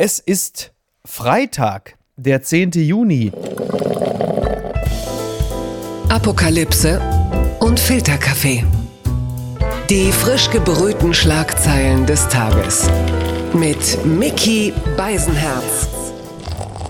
Es ist Freitag, der 10. Juni. Apokalypse und Filterkaffee. Die frisch gebrühten Schlagzeilen des Tages. Mit Mickey Beisenherz.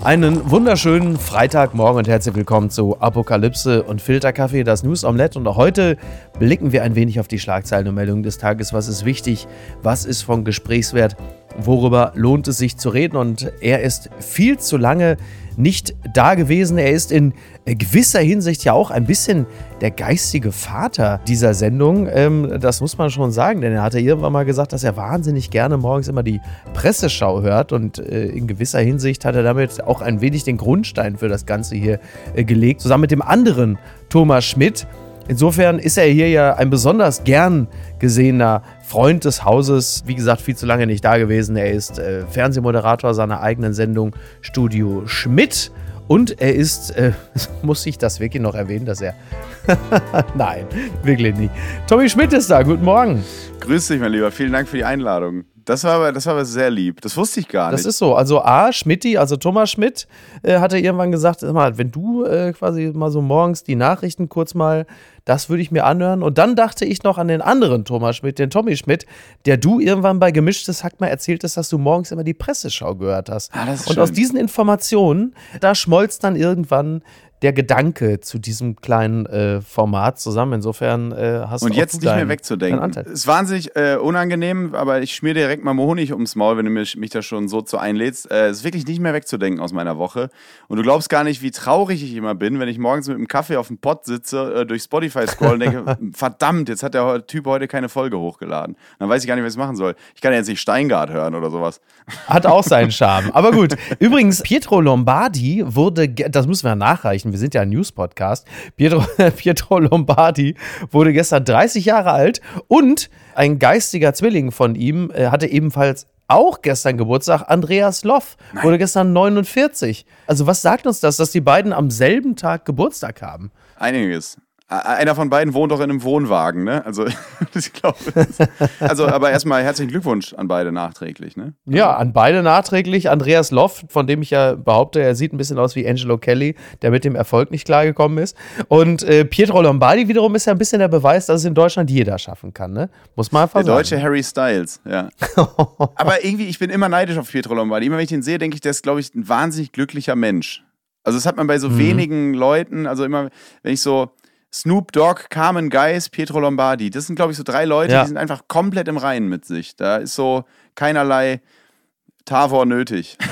Einen wunderschönen Freitagmorgen und herzlich willkommen zu Apokalypse und Filterkaffee, das News Omelette. Und heute blicken wir ein wenig auf die Schlagzeilen und Meldungen des Tages. Was ist wichtig? Was ist von Gesprächswert? Worüber lohnt es sich zu reden? Und er ist viel zu lange nicht da gewesen. Er ist in gewisser Hinsicht ja auch ein bisschen der geistige Vater dieser Sendung. Ähm, das muss man schon sagen, denn er hatte irgendwann mal gesagt, dass er wahnsinnig gerne morgens immer die Presseschau hört und äh, in gewisser Hinsicht hat er damit auch ein wenig den Grundstein für das Ganze hier äh, gelegt, zusammen mit dem anderen Thomas Schmidt. Insofern ist er hier ja ein besonders gern gesehener Freund des Hauses. Wie gesagt, viel zu lange nicht da gewesen. Er ist äh, Fernsehmoderator seiner eigenen Sendung Studio Schmidt. Und er ist, äh, muss ich das wirklich noch erwähnen, dass er. Nein, wirklich nicht. Tommy Schmidt ist da. Guten Morgen. Grüß dich, mein Lieber. Vielen Dank für die Einladung. Das war aber, das war aber sehr lieb. Das wusste ich gar nicht. Das ist so. Also A, Schmidti, also Thomas Schmidt, äh, hatte irgendwann gesagt, mal, wenn du äh, quasi mal so morgens die Nachrichten kurz mal, das würde ich mir anhören. Und dann dachte ich noch an den anderen Thomas Schmidt, den Tommy Schmidt, der du irgendwann bei Gemischtes Hack mal erzähltest, dass du morgens immer die Presseschau gehört hast. Ah, Und schön. aus diesen Informationen, da schmolz dann irgendwann der Gedanke zu diesem kleinen äh, Format zusammen. Insofern äh, hast Und du auch jetzt nicht mehr deinen- wegzudenken. deinen Anteil. Ist wahnsinnig äh, unangenehm, aber ich schmier dir direkt mal Honig ums Maul, wenn du mich, mich da schon so zu einlädst. Äh, ist wirklich nicht mehr wegzudenken aus meiner Woche. Und du glaubst gar nicht, wie traurig ich immer bin, wenn ich morgens mit einem Kaffee auf dem Pott sitze, äh, durch Spotify scroll und denke, verdammt, jetzt hat der Typ heute keine Folge hochgeladen. Dann weiß ich gar nicht, was ich machen soll. Ich kann ja jetzt nicht Steingart hören oder sowas. Hat auch seinen Charme. Aber gut. Übrigens, Pietro Lombardi wurde, das müssen wir nachreichen, wir sind ja ein News-Podcast. Pietro, Pietro Lombardi wurde gestern 30 Jahre alt und ein geistiger Zwilling von ihm äh, hatte ebenfalls auch gestern Geburtstag. Andreas Loff wurde gestern 49. Also, was sagt uns das, dass die beiden am selben Tag Geburtstag haben? Einiges. A- Einer von beiden wohnt doch in einem Wohnwagen, ne? Also, ich glaube. Also, aber erstmal herzlichen Glückwunsch an beide nachträglich, ne? Ja, an beide nachträglich. Andreas Loff, von dem ich ja behaupte, er sieht ein bisschen aus wie Angelo Kelly, der mit dem Erfolg nicht klargekommen ist. Und äh, Pietro Lombardi wiederum ist ja ein bisschen der Beweis, dass es in Deutschland jeder schaffen kann, ne? Muss man einfach Der deutsche sagen. Harry Styles, ja. Aber irgendwie, ich bin immer neidisch auf Pietro Lombardi. Immer wenn ich ihn sehe, denke ich, der ist, glaube ich, ein wahnsinnig glücklicher Mensch. Also, das hat man bei so wenigen Leuten, also immer, wenn ich so Snoop Dogg, Carmen Geis, Pietro Lombardi, das sind, glaube ich, so drei Leute, Ja. die sind einfach komplett im Reinen mit sich. Da ist so keinerlei Tavor nötig.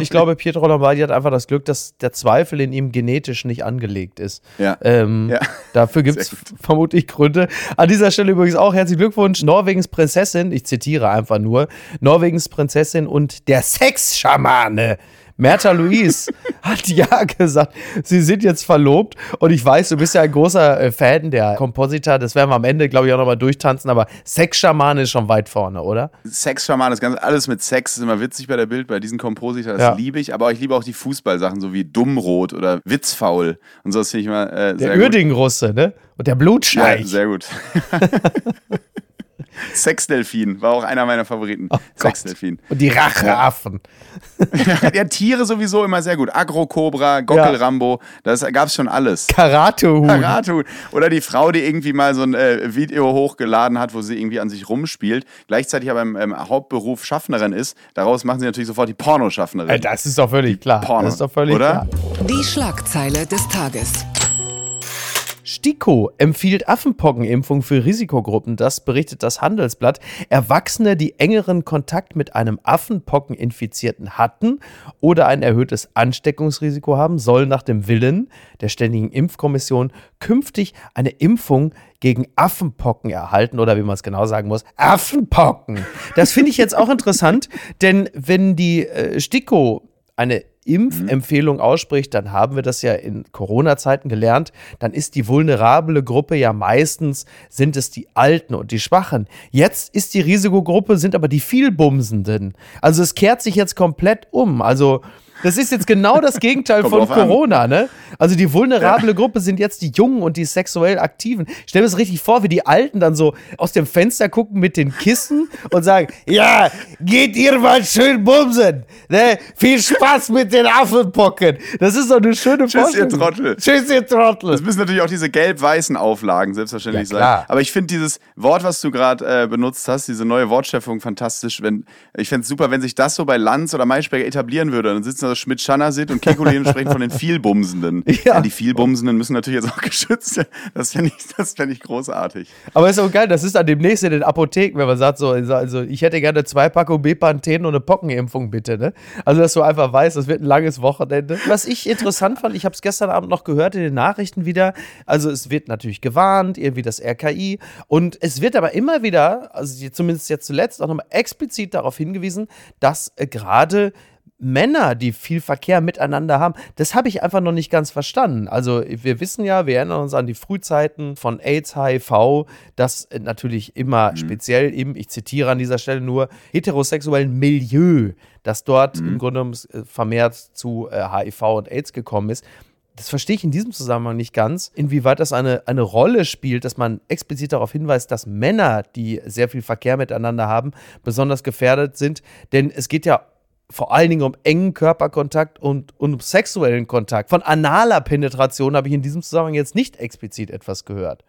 Ich glaube, Pietro Lombardi hat einfach das Glück, dass der Zweifel in ihm genetisch nicht angelegt ist. Ja. Ähm, Ja. Dafür gibt es vermutlich Gründe. An dieser Stelle übrigens auch herzlichen Glückwunsch. Norwegens Prinzessin, ich zitiere einfach nur, Norwegens Prinzessin und der Sexschamane. Merta Louise hat ja gesagt, sie sind jetzt verlobt und ich weiß, du bist ja ein großer äh, Fan der Kompositor, das werden wir am Ende, glaube ich, auch nochmal durchtanzen, aber Sexschamane ist schon weit vorne, oder? Sexschaman, das Ganze, alles mit Sex ist immer witzig bei der Bild, bei diesen Kompositor, das Ja. liebe ich. Aber ich liebe auch die Fußballsachen, so wie Dummrot oder Witzfaul und so, das finde ich immer äh, Der sehr gut. Uerdingen-Russe, ne? Und der Ja, Blutscheich. sehr gut. Sexdelfin war auch einer meiner Favoriten. Oh Sexdelfin. und die Racheaffen. ja, Tiere sowieso immer sehr gut. Agro-Cobra, Gockel-Rambo, das gab es schon alles. Karatehuhn. Karate. Oder die Frau, die irgendwie mal so ein äh, Video hochgeladen hat, wo sie irgendwie an sich rumspielt, gleichzeitig aber im ähm, Hauptberuf Schaffnerin ist. Daraus machen sie natürlich sofort die Pornoschaffnerin. Äh, Das ist doch völlig klar. Porno, das ist doch völlig oder? klar. Die Schlagzeile des Tages. STIKO empfiehlt Affenpockenimpfung für Risikogruppen. Das berichtet das Handelsblatt. Erwachsene, die engeren Kontakt mit einem Affenpockeninfizierten hatten oder ein erhöhtes Ansteckungsrisiko haben, sollen nach dem Willen der Ständigen Impfkommission künftig eine Impfung gegen Affenpocken erhalten oder wie man es genau sagen muss, Affenpocken. Das finde ich jetzt auch interessant, denn wenn die äh, STIKO eine Impfempfehlung ausspricht, dann haben wir das ja in Corona-Zeiten gelernt, dann ist die vulnerable Gruppe ja meistens, sind es die Alten und die Schwachen. Jetzt ist die Risikogruppe, sind aber die Vielbumsenden. Also es kehrt sich jetzt komplett um. Also Das ist jetzt genau das Gegenteil von drauf an. Corona, ne? Also die vulnerable Gruppe sind jetzt die Jungen und die sexuell Aktiven. Stell dir das richtig vor, wie die Alten dann so aus dem Fenster gucken mit den Kissen und sagen, ja, geht ihr mal schön bumsen. Ne? Viel Spaß mit den Affenpocken. Das ist doch eine schöne Tschüss, ihr Vorstellung. Trottel. Tschüss, ihr Trottel. Das müssen natürlich auch diese gelb-weißen Auflagen selbstverständlich Ja, sein. Aber ich finde dieses Wort, was du gerade äh, benutzt hast, diese neue Wortschöpfung fantastisch. Wenn, ich fände es super, wenn sich das so bei Lanz oder Maischberger etablieren würde. Dann sitzen da Schmidt, Schannersit und Kekulé und sprechen von den Vielbumsenden. Ja. die Vielbumsenden müssen natürlich jetzt auch geschützt werden. Das fände ich, das fänd ich großartig. Aber ist auch geil, das ist dann demnächst in den Apotheken, wenn man sagt, so, also ich hätte gerne zwei Packungen Bepanthen und eine Pockenimpfung, bitte, ne? Also, dass du einfach weißt, das wird ein langes Wochenende. Was ich interessant fand, ich habe es gestern Abend noch gehört in den Nachrichten wieder, also es wird natürlich gewarnt, irgendwie das RKI und es wird aber immer wieder, also zumindest jetzt zuletzt, auch nochmal explizit darauf hingewiesen, dass äh, gerade Männer, die viel Verkehr miteinander haben, das habe ich einfach noch nicht ganz verstanden. Also wir wissen ja, wir erinnern uns an die Frühzeiten von AIDS, HIV, dass äh, natürlich immer speziell eben, ich zitiere an dieser Stelle nur, heterosexuellen Milieu, dass dort im Grunde genommen äh, vermehrt zu äh, HIV und AIDS gekommen ist. Das verstehe ich in diesem Zusammenhang nicht ganz, inwieweit das eine, eine Rolle spielt, dass man explizit darauf hinweist, dass Männer, die sehr viel Verkehr miteinander haben, besonders gefährdet sind. Denn es geht ja vor allen Dingen um engen Körperkontakt und, und um sexuellen Kontakt. Von analer Penetration habe ich in diesem Zusammenhang jetzt nicht explizit etwas gehört.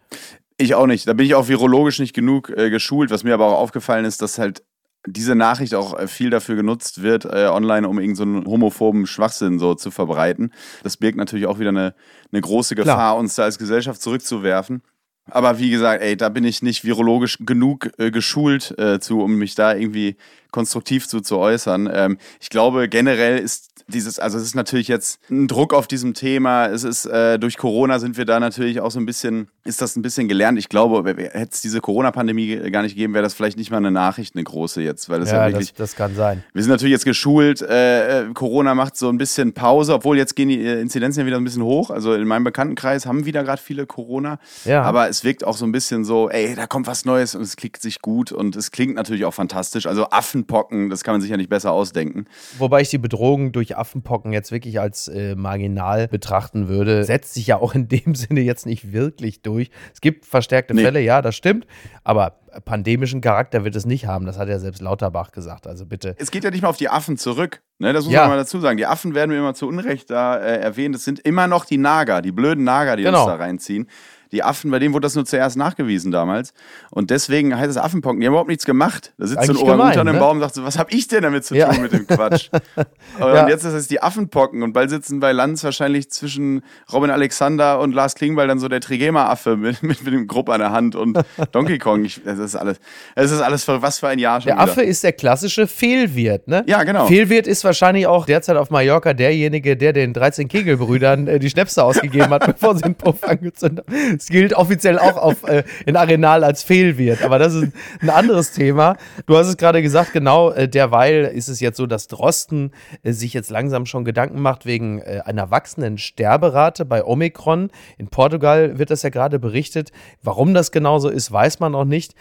Ich auch nicht. Da bin ich auch virologisch nicht genug äh, geschult. Was mir aber auch aufgefallen ist, dass halt diese Nachricht auch äh, viel dafür genutzt wird, äh, online, um irgendeinen so homophoben Schwachsinn so zu verbreiten. Das birgt natürlich auch wieder eine, eine große Gefahr, Klar. uns da als Gesellschaft zurückzuwerfen. Aber wie gesagt, ey, da bin ich nicht virologisch genug äh, geschult äh, zu, um mich da irgendwie konstruktiv zu, zu äußern. Ähm, ich glaube, generell ist dieses, also es ist natürlich jetzt ein Druck auf diesem Thema. Es ist, äh, durch Corona sind wir da natürlich auch so ein bisschen, ist das ein bisschen gelernt. Ich glaube, hätte es diese Corona-Pandemie gar nicht gegeben, wäre das vielleicht nicht mal eine Nachricht, eine große jetzt, weil das ja, Ja, wirklich das, das kann sein. wir sind natürlich jetzt geschult, äh, äh, Corona macht so ein bisschen Pause, obwohl jetzt gehen die äh, Inzidenzen ja wieder ein bisschen hoch. Also in meinem Bekanntenkreis haben wieder gerade viele Corona. Ja. Aber es wirkt auch so ein bisschen so, ey, da kommt was Neues und es klickt sich gut und es klingt natürlich auch fantastisch. Also Affenpocken, das kann man sich ja nicht besser ausdenken. Wobei ich die Bedrohung durch Affenpocken jetzt wirklich als äh, marginal betrachten würde. Setzt sich ja auch in dem Sinne jetzt nicht wirklich durch. Es gibt verstärkte Nee. Fälle, ja, das stimmt. Aber pandemischen Charakter wird es nicht haben. Das hat ja selbst Lauterbach gesagt. Also bitte. Es geht ja nicht mal auf die Affen zurück. Ne, das muss Ja. man mal dazu sagen. Die Affen werden mir immer zu Unrecht da äh, erwähnt. Es sind immer noch die Nager, die blöden Nager, die Genau. uns da reinziehen. Die Affen, bei denen wurde das nur zuerst nachgewiesen damals. Und deswegen heißt es Affenpocken. Die haben überhaupt nichts gemacht. Da sitzt so ein Eigentlich gemein, im ne? Baum und sagt so, was habe ich denn damit zu Ja. tun mit dem Quatsch? und Ja. jetzt ist es die Affenpocken. Und bald sitzen bei Lanz wahrscheinlich zwischen Robin Alexander und Lars Klingbeil dann so der Trigema-Affe mit, mit, mit dem Grupp an der Hand und Donkey Kong. Ich, das ist alles, es ist alles für was für ein Jahr schon Der wieder. Affe ist der klassische Fehlwirt, ne? Ja, genau. Fehlwirt ist wahrscheinlich auch derzeit auf Mallorca derjenige, der den 13 Kegelbrüdern äh, die Schnäpse ausgegeben hat, bevor sie den Puff angezündet haben. Es gilt offiziell auch auf, äh, in Arenal als Fehlwirt, aber das ist ein anderes Thema. Du hast es gerade gesagt, genau, äh, derweil ist es jetzt so, dass Drosten äh, sich jetzt langsam schon Gedanken macht wegen äh, einer wachsenden Sterberate bei Omikron. In Portugal wird das ja gerade berichtet. Warum das genauso ist, weiß man noch nicht.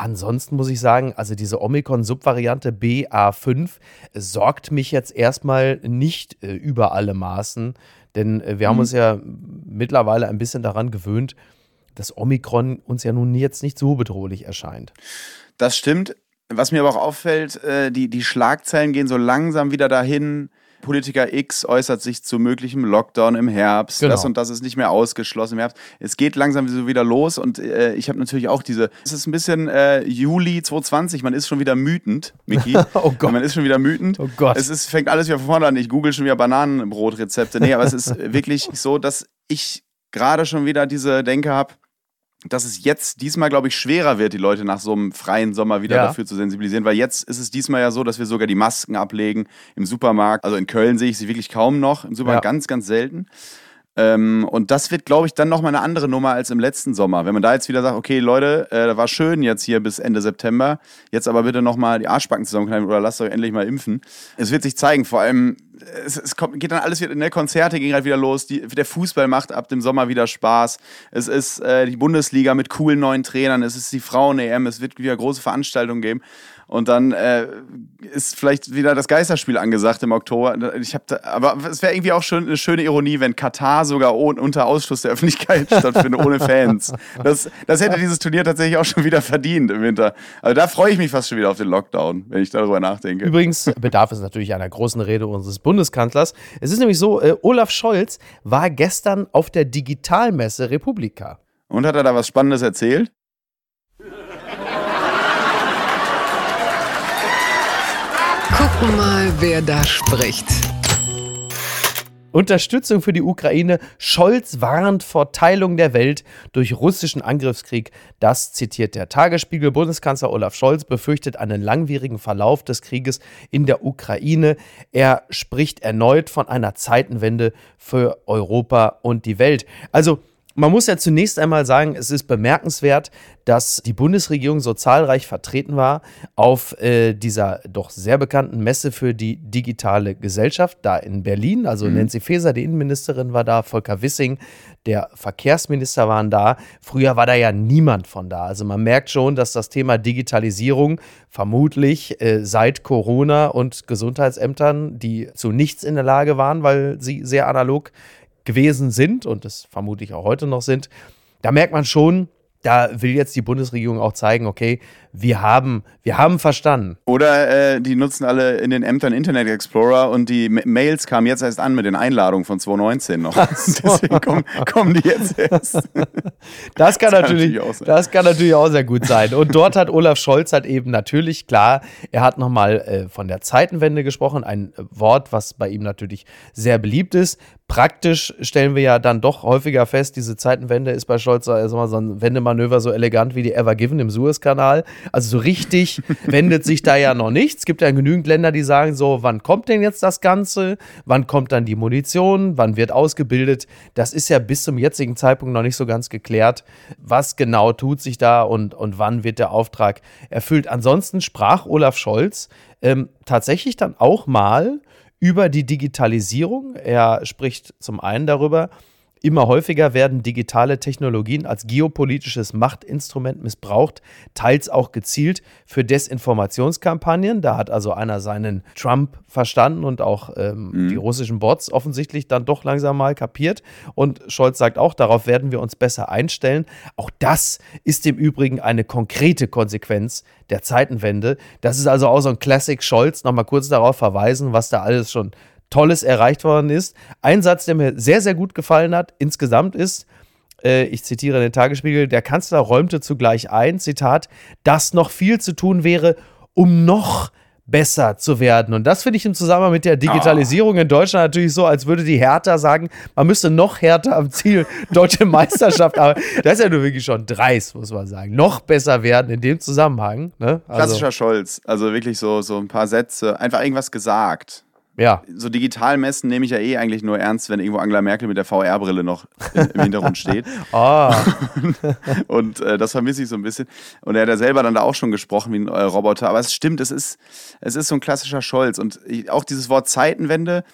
Ansonsten muss ich sagen, also diese Omikron-Subvariante BA5 sorgt mich jetzt erstmal nicht äh, über alle Maßen, denn äh, wir haben uns ja mittlerweile ein bisschen daran gewöhnt, dass Omikron uns ja nun jetzt nicht so bedrohlich erscheint. Das stimmt. Was mir aber auch auffällt, äh, die, die Schlagzeilen gehen so langsam wieder dahin. Politiker X äußert sich zu möglichem Lockdown im Herbst. Genau. Das und das ist nicht mehr ausgeschlossen im Herbst. Es geht langsam so wieder los und äh, ich habe natürlich auch diese. Es ist ein bisschen äh, Juli 2020. Man ist schon wieder wütend, Miki. Oh Gott. Man ist schon wieder wütend. Oh Gott. Es ist, fängt alles wieder von vorne an. Ich google schon wieder Bananenbrotrezepte. Nee, aber es ist wirklich so, dass ich gerade schon wieder diese Denke habe, dass es jetzt diesmal, glaube ich, schwerer wird, die Leute nach so einem freien Sommer wieder Ja. dafür zu sensibilisieren, weil jetzt ist es diesmal ja so, dass wir sogar die Masken ablegen im Supermarkt. Also in Köln sehe ich sie wirklich kaum noch, im Supermarkt Ja. ganz, ganz selten. Ähm, und das wird, glaube ich, dann nochmal eine andere Nummer als im letzten Sommer. Wenn man da jetzt wieder sagt, okay, Leute, äh, war schön jetzt hier bis Ende September, jetzt aber bitte nochmal die Arschbacken zusammenkneifen oder lasst euch endlich mal impfen. Es wird sich zeigen, vor allem es, es kommt, geht dann alles wieder, ne, Konzerte gehen halt wieder los, die, der Fußball macht ab dem Sommer wieder Spaß. Es ist äh, die Bundesliga mit coolen neuen Trainern, es ist die Frauen-EM, es wird wieder große Veranstaltungen geben. Und dann äh, ist vielleicht wieder das Geisterspiel angesagt im Oktober. Ich hab da, aber es wäre irgendwie auch schon eine schöne Ironie, wenn Katar sogar unter Ausschluss der Öffentlichkeit stattfindet, ohne Fans. Das, das hätte dieses Turnier tatsächlich auch schon wieder verdient im Winter. Also da freue ich mich fast schon wieder auf den Lockdown, wenn ich darüber nachdenke. Übrigens bedarf es natürlich einer großen Rede unseres Bundeskanzlers. Es ist nämlich so, äh, Olaf Scholz war gestern auf der Digitalmesse Republika. Und hat er da was Spannendes erzählt? Gucken mal, wer da spricht. Unterstützung für die Ukraine. Scholz warnt vor Teilung der Welt durch russischen Angriffskrieg. Das zitiert der Tagesspiegel. Bundeskanzler Olaf Scholz befürchtet einen langwierigen Verlauf des Krieges in der Ukraine. Er spricht erneut von einer Zeitenwende für Europa und die Welt. Also man muss ja zunächst einmal sagen, es ist bemerkenswert, dass die Bundesregierung so zahlreich vertreten war auf äh, dieser doch sehr bekannten Messe für die digitale Gesellschaft da in Berlin. Also mhm. Nancy Faeser, die Innenministerin, war da, Volker Wissing, der Verkehrsminister, waren da. Früher war da ja niemand von da. Also man merkt schon, dass das Thema Digitalisierung vermutlich äh, seit Corona und Gesundheitsämtern, die zu nichts in der Lage waren, weil sie sehr analog gewesen sind und es vermutlich auch heute noch sind, da merkt man schon, da will jetzt die Bundesregierung auch zeigen, okay, wir haben, wir haben verstanden. Oder äh, die nutzen alle in den Ämtern Internet Explorer und die Mails kamen jetzt erst an mit den Einladungen von 2019 noch. So. Deswegen kommen, kommen, die jetzt erst. Das kann, das natürlich, natürlich das kann natürlich auch sehr gut sein. Und dort hat Olaf Scholz halt eben natürlich klar, er hat nochmal äh, von der Zeitenwende gesprochen, ein Wort, was bei ihm natürlich sehr beliebt ist. Praktisch stellen wir ja dann doch häufiger fest, diese Zeitenwende ist bei Scholz also so ein Wendemanöver so elegant wie die Ever Given im Suezkanal. Also so richtig wendet sich da ja noch nichts. Es gibt ja genügend Länder, die sagen so, wann kommt denn jetzt das Ganze? Wann kommt dann die Munition? Wann wird ausgebildet? Das ist ja bis zum jetzigen Zeitpunkt noch nicht so ganz geklärt. Was genau tut sich da und, und wann wird der Auftrag erfüllt? Ansonsten sprach Olaf Scholz ähm, tatsächlich dann auch mal über die Digitalisierung. Er spricht zum einen darüber, Immer häufiger werden digitale Technologien als geopolitisches Machtinstrument missbraucht, teils auch gezielt für Desinformationskampagnen. Da hat also einer seinen Trump verstanden und auch ähm, mhm. die russischen Bots offensichtlich dann doch langsam mal kapiert. Und Scholz sagt auch, darauf werden wir uns besser einstellen. Auch das ist im Übrigen eine konkrete Konsequenz der Zeitenwende. Das ist also auch so ein Classic Scholz. Nochmal kurz darauf verweisen, was da alles schon Tolles erreicht worden ist. Ein Satz, der mir sehr, sehr gut gefallen hat, insgesamt ist, äh, ich zitiere den Tagesspiegel, der Kanzler räumte zugleich ein, Zitat, dass noch viel zu tun wäre, um noch besser zu werden. Und das finde ich im Zusammenhang mit der Digitalisierung oh. in Deutschland natürlich so, als würde die Hertha sagen, man müsste noch härter am Ziel deutsche Meisterschaft. Aber das ist ja nur wirklich schon dreist, muss man sagen. Noch besser werden in dem Zusammenhang. Ne? Also. Klassischer Scholz. Also wirklich so, so ein paar Sätze, einfach irgendwas gesagt. Ja. So digital messen nehme ich ja eh eigentlich nur ernst, wenn irgendwo Angela Merkel mit der VR-Brille noch im Hintergrund steht. oh. und äh, das vermisse ich so ein bisschen. Und er hat ja selber dann da auch schon gesprochen wie ein äh, Roboter. Aber es stimmt, es ist, es ist so ein klassischer Scholz. Und ich, auch dieses Wort Zeitenwende,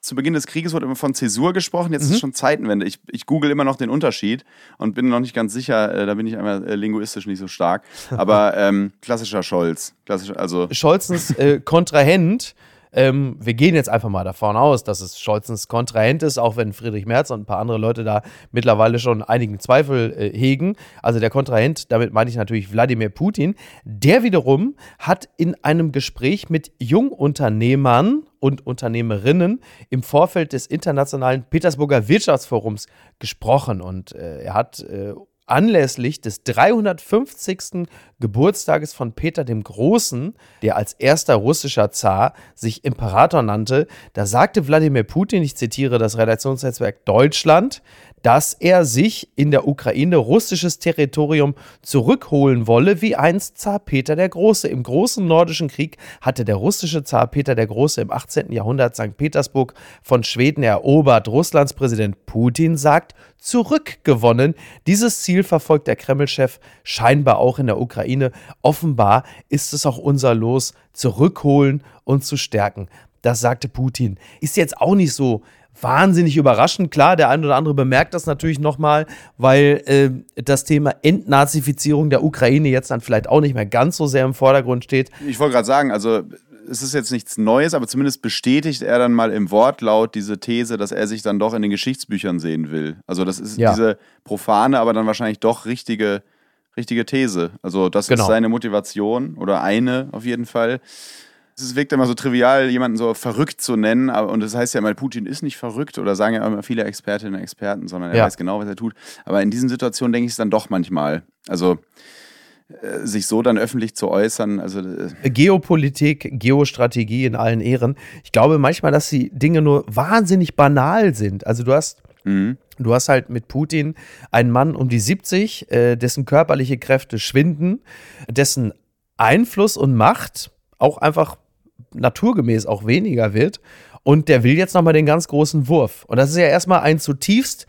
zu Beginn des Krieges wurde immer von Zäsur gesprochen, jetzt mhm. ist es schon Zeitenwende. Ich, ich google immer noch den Unterschied und bin noch nicht ganz sicher, äh, da bin ich einmal äh, linguistisch nicht so stark. Aber ähm, klassischer Scholz. Klassisch, also Scholzens äh, Kontrahent ähm, wir gehen jetzt einfach mal davon aus, dass es Scholzens Kontrahent ist, auch wenn Friedrich Merz und ein paar andere Leute da mittlerweile schon einigen Zweifel äh, hegen. Also der Kontrahent, damit meine ich natürlich Wladimir Putin. Der wiederum hat in einem Gespräch mit Jungunternehmern und Unternehmerinnen im Vorfeld des internationalen Petersburger Wirtschaftsforums gesprochen und äh, er hat äh, anlässlich des 350. Geburtstages von Peter dem Großen, der als erster russischer Zar sich Imperator nannte, da sagte Wladimir Putin, ich zitiere das Redaktionsnetzwerk Deutschland, dass er sich in der Ukraine russisches Territorium zurückholen wolle, wie einst Zar Peter der Große. Im großen nordischen Krieg hatte der russische Zar Peter der Große im 18. Jahrhundert St. Petersburg von Schweden erobert. Russlands Präsident Putin sagt, zurückgewonnen. Dieses Ziel verfolgt der Kreml-Chef scheinbar auch in der Ukraine. Offenbar ist es auch unser Los, zurückholen und zu stärken. Das sagte Putin. Ist jetzt auch nicht so wahnsinnig überraschend. Klar, der ein oder andere bemerkt das natürlich nochmal, weil äh, das Thema Entnazifizierung der Ukraine jetzt dann vielleicht auch nicht mehr ganz so sehr im Vordergrund steht. Ich wollte gerade sagen, also es ist jetzt nichts Neues, aber zumindest bestätigt er dann mal im Wortlaut diese These, dass er sich dann doch in den Geschichtsbüchern sehen will. Also das ist ja. diese profane, aber dann wahrscheinlich doch richtige, richtige These. Also das genau. ist seine Motivation oder eine auf jeden Fall. Es wirkt immer so trivial, jemanden so verrückt zu nennen, aber, und das heißt ja immer, Putin ist nicht verrückt oder sagen ja immer viele Expertinnen und Experten, sondern er ja. weiß genau, was er tut. Aber in diesen Situationen denke ich es dann doch manchmal. Also äh, sich so dann öffentlich zu äußern. Also, äh Geopolitik, Geostrategie in allen Ehren. Ich glaube manchmal, dass die Dinge nur wahnsinnig banal sind. Also du hast, mhm. du hast halt mit Putin einen Mann um die 70, äh, dessen körperliche Kräfte schwinden, dessen Einfluss und Macht auch einfach naturgemäß auch weniger wird. Und der will jetzt nochmal den ganz großen Wurf. Und das ist ja erstmal ein zutiefst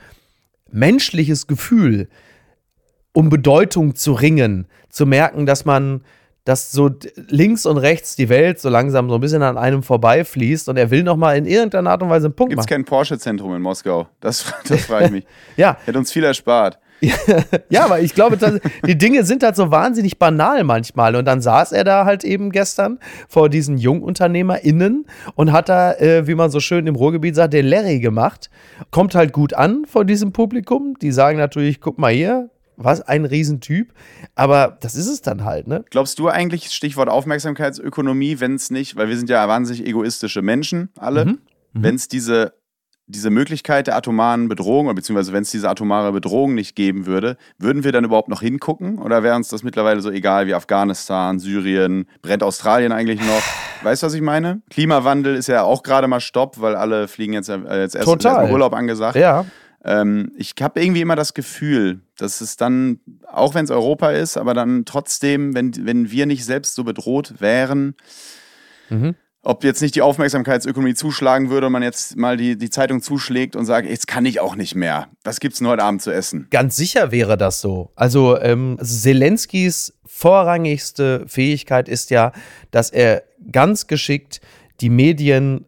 menschliches Gefühl, um Bedeutung zu ringen, zu merken, dass man, dass so links und rechts die Welt so langsam so ein bisschen an einem vorbeifließt und er will nochmal in irgendeiner Art und Weise einen Punkt Gibt's machen. Gibt es kein Porsche-Zentrum in Moskau? Das, das frage ich mich. ja. Hätte uns viel erspart. ja, aber ich glaube, das, die Dinge sind halt so wahnsinnig banal manchmal. Und dann saß er da halt eben gestern vor diesen JungunternehmerInnen und hat da, äh, wie man so schön im Ruhrgebiet sagt, den Larry gemacht. Kommt halt gut an von diesem Publikum. Die sagen natürlich, guck mal hier, was ein Riesentyp. Aber das ist es dann halt, ne? Glaubst du eigentlich, Stichwort Aufmerksamkeitsökonomie, wenn es nicht, weil wir sind ja wahnsinnig egoistische Menschen, alle, mhm. mhm. wenn es diese, diese Möglichkeit der atomaren Bedrohung, beziehungsweise wenn es diese atomare Bedrohung nicht geben würde, würden wir dann überhaupt noch hingucken? Oder wäre uns das mittlerweile so egal wie Afghanistan, Syrien, brennt Australien eigentlich noch? Weißt du, was ich meine? Klimawandel ist ja auch gerade mal Stopp, weil alle fliegen jetzt, äh, jetzt erst, erst Urlaub angesagt. Ja. Ähm, ich habe irgendwie immer das Gefühl, dass es dann, auch wenn es Europa ist, aber dann trotzdem, wenn, wenn wir nicht selbst so bedroht wären, mhm. Ob jetzt nicht die Aufmerksamkeitsökonomie zuschlagen würde und man jetzt mal die, die Zeitung zuschlägt und sagt, jetzt kann ich auch nicht mehr. Was gibt es denn heute Abend zu essen? Ganz sicher wäre das so. Also ähm, Zelenskis vorrangigste Fähigkeit ist ja, dass er ganz geschickt die Medien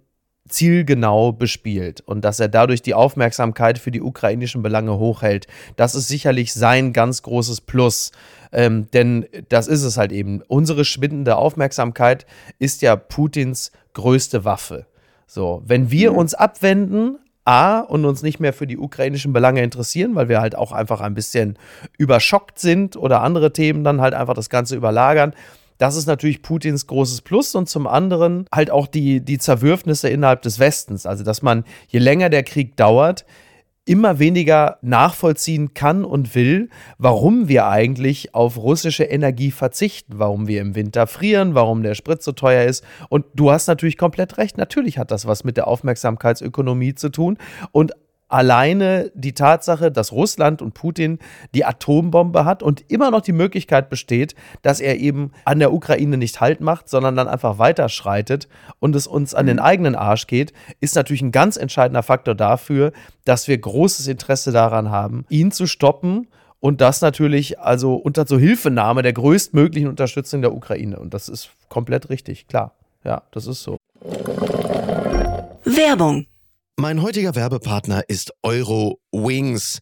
zielgenau bespielt und dass er dadurch die Aufmerksamkeit für die ukrainischen Belange hochhält. Das ist sicherlich sein ganz großes Plus. Ähm, denn das ist es halt eben. Unsere schwindende Aufmerksamkeit ist ja Putins größte Waffe. So, wenn wir mhm. uns abwenden, A, und uns nicht mehr für die ukrainischen Belange interessieren, weil wir halt auch einfach ein bisschen überschockt sind oder andere Themen dann halt einfach das Ganze überlagern, das ist natürlich Putins großes Plus und zum anderen halt auch die, die Zerwürfnisse innerhalb des Westens. Also, dass man, je länger der Krieg dauert, immer weniger nachvollziehen kann und will, warum wir eigentlich auf russische Energie verzichten, warum wir im Winter frieren, warum der Sprit so teuer ist. Und du hast natürlich komplett recht, natürlich hat das was mit der Aufmerksamkeitsökonomie zu tun. Und alleine die Tatsache, dass Russland und Putin die Atombombe hat und immer noch die Möglichkeit besteht, dass er eben an der Ukraine nicht Halt macht, sondern dann einfach weiterschreitet und es uns an den mhm. eigenen Arsch geht, ist natürlich ein ganz entscheidender Faktor dafür, dass wir großes Interesse daran haben, ihn zu stoppen und das natürlich also unter so Hilfenahme der größtmöglichen Unterstützung der Ukraine. Und das ist komplett richtig, klar. Ja, das ist so. Werbung mein heutiger Werbepartner ist Eurowings.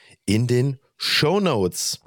in den Show Notes.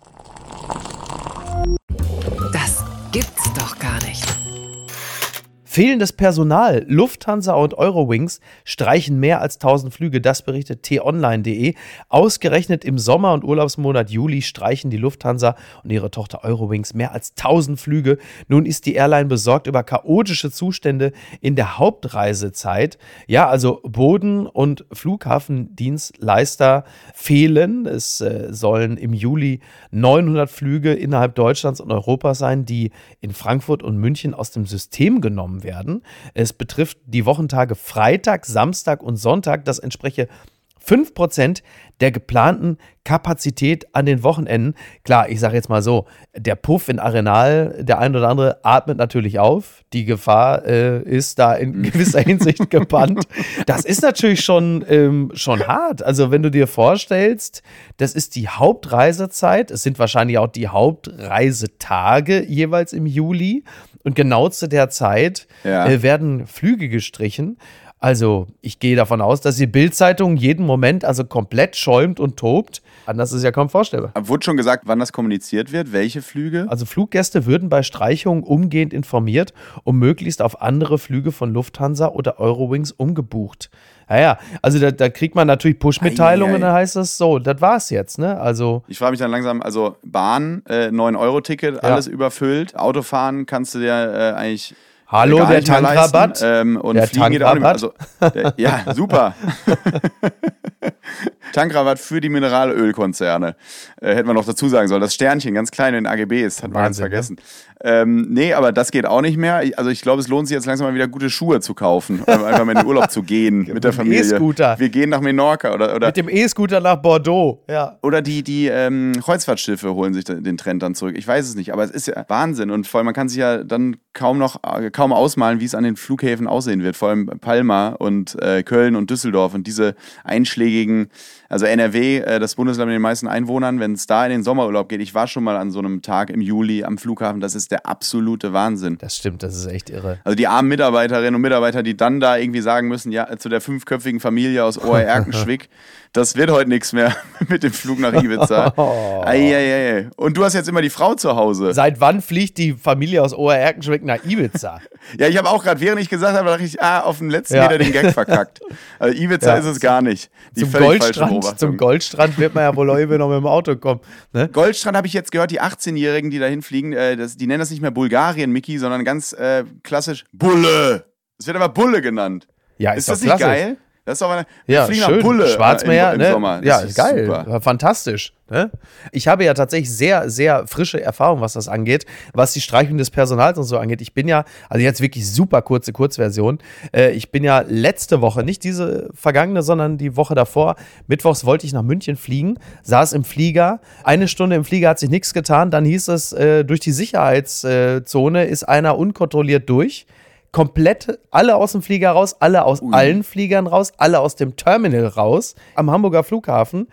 Fehlendes Personal. Lufthansa und Eurowings streichen mehr als 1000 Flüge. Das berichtet t-online.de. Ausgerechnet im Sommer- und Urlaubsmonat Juli streichen die Lufthansa und ihre Tochter Eurowings mehr als 1000 Flüge. Nun ist die Airline besorgt über chaotische Zustände in der Hauptreisezeit. Ja, also Boden- und Flughafendienstleister fehlen. Es äh, sollen im Juli 900 Flüge innerhalb Deutschlands und Europas sein, die in Frankfurt und München aus dem System genommen werden. Es betrifft die Wochentage Freitag, Samstag und Sonntag. Das entspreche 5% der geplanten Kapazität an den Wochenenden. Klar, ich sage jetzt mal so, der Puff in Arenal, der ein oder andere atmet natürlich auf. Die Gefahr äh, ist da in gewisser Hinsicht gebannt. Das ist natürlich schon, ähm, schon hart. Also wenn du dir vorstellst, das ist die Hauptreisezeit. Es sind wahrscheinlich auch die Hauptreisetage jeweils im Juli. Und genau zu der Zeit Ja. äh, werden Flüge gestrichen. Also, ich gehe davon aus, dass die Bildzeitung jeden Moment also komplett schäumt und tobt. Anders ist ja kaum vorstellbar. Wurde schon gesagt, wann das kommuniziert wird? Welche Flüge? Also Fluggäste würden bei Streichungen umgehend informiert und möglichst auf andere Flüge von Lufthansa oder Eurowings umgebucht. Naja, also da, da kriegt man natürlich Push-Mitteilungen, Ei, ei. dann heißt es so, das war's jetzt, ne? Also Ich frage mich dann langsam, also Bahn, äh, 9-Euro-Ticket, alles überfüllt. Autofahren kannst du dir äh, eigentlich. Hallo, der Tankrabatt. Ähm, und Der Fliegen geht auch nicht mehr. Also, der, ja, super. Tankrabatt für die Mineralölkonzerne. Äh, hätten wir noch dazu sagen sollen. Das Sternchen, ganz klein in AGBs, hat man ganz ne? vergessen. Ähm, nee, aber das geht auch nicht mehr. Also ich glaube, es lohnt sich jetzt langsam mal wieder gute Schuhe zu kaufen. Einfach mal in den Urlaub zu gehen mit der Familie. E-Scooter. Wir gehen nach Menorca oder, oder mit dem E-Scooter nach Bordeaux. Ja. oder die, die ähm, Kreuzfahrtschiffe holen sich den Trend dann zurück. Ich weiß es nicht, aber es ist ja Wahnsinn. Und vor allem, man kann sich ja dann kaum noch äh, kaum ausmalen, wie es an den Flughäfen aussehen wird. Vor allem Palma und äh, Köln und Düsseldorf und diese einschlägigen, also NRW, äh, das Bundesland mit den meisten Einwohnern, wenn es da in den Sommerurlaub geht. Ich war schon mal an so einem Tag im Juli am Flughafen, das ist der absolute Wahnsinn. Das stimmt, das ist echt irre. Also die armen Mitarbeiterinnen und Mitarbeiter, die dann da irgendwie sagen müssen, ja, zu der fünfköpfigen Familie aus Ohr-Erkenschwick, das wird heute nichts mehr mit dem Flug nach Ibiza. Eieiei. Und du hast jetzt immer die Frau zu Hause. Seit wann fliegt die Familie aus Ohr-Erkenschwick nach Ibiza? Ja, ich habe auch gerade, während ich gesagt habe, dachte ich, ah, auf dem letzten Ja. Meter den Gag verkackt. Also Ibiza Ja. ist es gar nicht. Die zum, Goldstrand, zum Goldstrand wird man ja wohl irgendwie noch mit dem Auto kommen. Ne? Goldstrand habe ich jetzt gehört, die 18-Jährigen, die dahin fliegen, äh, das, die nennen das nicht mehr Bulgarien, Mickey, sondern ganz äh, klassisch Bulle. Es wird aber Bulle genannt. Ja, Ist, ist, das nicht klasse. geil? Das ist doch eine, wir Ja, schön. nach Bulle äh, Schwarzmeer, im, im ne? Sommer. Das Ja, ist geil. Super. Fantastisch. Ne? Ich habe ja tatsächlich sehr, sehr frische Erfahrung, was das angeht, was die Streichung des Personals und so angeht. Ich bin ja, also jetzt wirklich super kurze Kurzversion. Äh, ich bin ja letzte Woche, nicht diese vergangene, sondern die Woche davor, mittwochs wollte ich nach München fliegen, saß im Flieger. Eine Stunde im Flieger hat sich nichts getan. Dann hieß es, äh, durch die Sicherheitszone ist einer unkontrolliert durch komplett alle aus dem Flieger raus, alle aus allen Fliegern raus, alle aus dem Terminal raus, am Hamburger Flughafen.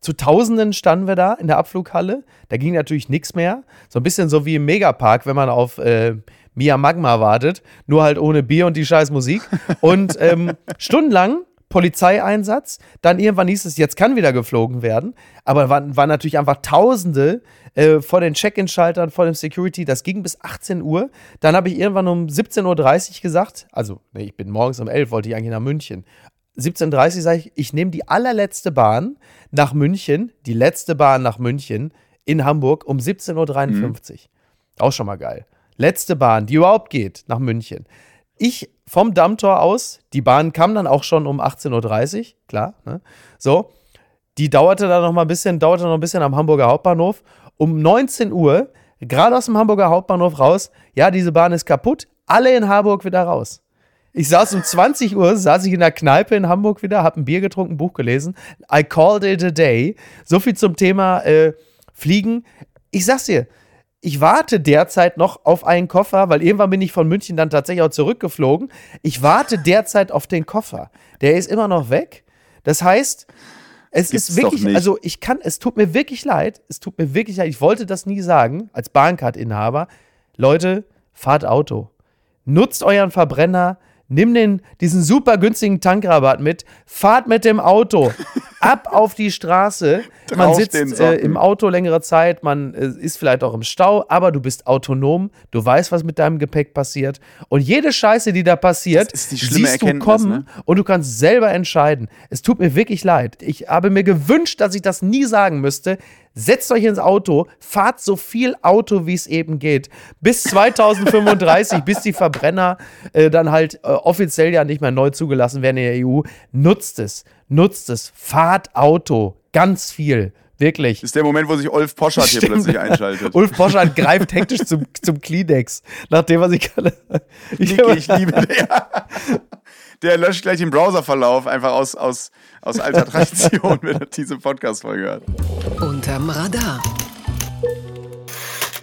Zu Tausenden standen wir da in der Abflughalle. Da ging natürlich nichts mehr. So ein bisschen so wie im Megapark, wenn man auf äh, Mia Magma wartet, nur halt ohne Bier und die scheiß Musik. Und ähm, stundenlang Polizeieinsatz. Dann irgendwann hieß es, jetzt kann wieder geflogen werden. Aber waren, waren natürlich einfach Tausende äh, vor den Check-in-Schaltern, vor dem Security. Das ging bis 18 Uhr. Dann habe ich irgendwann um 17.30 Uhr gesagt, also nee, ich bin morgens um 11, wollte ich eigentlich nach München. 17.30 Uhr sage ich, ich nehme die allerletzte Bahn nach München, die letzte Bahn nach München in Hamburg um 17.53 Uhr. Auch schon mal geil. Letzte Bahn, die überhaupt geht, nach München. Ich vom Dammtor aus, die Bahn kam dann auch schon um 18.30 Uhr, klar. Ne? So, die dauerte dann noch mal ein bisschen, dauerte noch ein bisschen am Hamburger Hauptbahnhof. Um 19 Uhr, gerade aus dem Hamburger Hauptbahnhof raus, ja, diese Bahn ist kaputt, alle in Harburg wieder raus. Ich saß um 20 Uhr, saß ich in der Kneipe in Hamburg wieder, hab ein Bier getrunken, Buch gelesen. I called it a day. So viel zum Thema äh, Fliegen. Ich sag's dir, ich warte derzeit noch auf einen Koffer, weil irgendwann bin ich von München dann tatsächlich auch zurückgeflogen. Ich warte derzeit auf den Koffer. Der ist immer noch weg. Das heißt, es Gibt's ist wirklich, also ich kann, es tut mir wirklich leid, es tut mir wirklich leid, ich wollte das nie sagen, als Bahncard-Inhaber. Leute, fahrt Auto. Nutzt euren Verbrenner, nimm den, diesen super günstigen Tankrabatt mit, fahrt mit dem Auto ab auf die Straße. Man sitzt äh, im Auto längere Zeit, man äh, ist vielleicht auch im Stau, aber du bist autonom, du weißt, was mit deinem Gepäck passiert. Und jede Scheiße, die da passiert, die siehst du kommen ne? und du kannst selber entscheiden. Es tut mir wirklich leid. Ich habe mir gewünscht, dass ich das nie sagen müsste. Setzt euch ins Auto, fahrt so viel Auto, wie es eben geht. Bis 2035, bis die Verbrenner äh, dann halt äh, offiziell ja nicht mehr neu zugelassen werden in der EU. Nutzt es, nutzt es, fahrt Auto, ganz viel. Wirklich. Das ist der Moment, wo sich Ulf Poschardt hier Stimmt. plötzlich einschaltet. Ulf Poschardt greift hektisch zum, zum Kleenex, nachdem er sich gerade. Ich, ich liebe den. Der löscht gleich den Browserverlauf einfach aus, aus, aus alter Tradition, wenn er diese Podcast-Folge hört. Unterm Radar.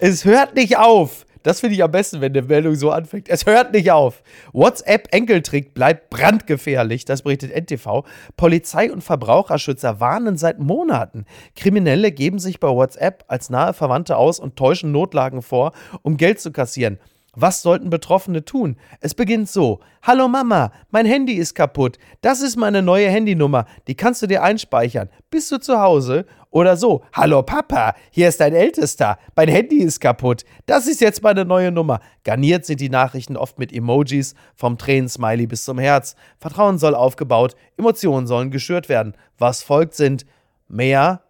Es hört nicht auf. Das finde ich am besten, wenn eine Meldung so anfängt. Es hört nicht auf. WhatsApp-Enkeltrick bleibt brandgefährlich. Das berichtet NTV. Polizei und Verbraucherschützer warnen seit Monaten. Kriminelle geben sich bei WhatsApp als nahe Verwandte aus und täuschen Notlagen vor, um Geld zu kassieren. Was sollten Betroffene tun? Es beginnt so. Hallo Mama, mein Handy ist kaputt. Das ist meine neue Handynummer. Die kannst du dir einspeichern. Bist du zu Hause? Oder so. Hallo Papa, hier ist dein Ältester. Mein Handy ist kaputt. Das ist jetzt meine neue Nummer. Garniert sind die Nachrichten oft mit Emojis, vom Tränensmiley bis zum Herz. Vertrauen soll aufgebaut, Emotionen sollen geschürt werden. Was folgt sind mehr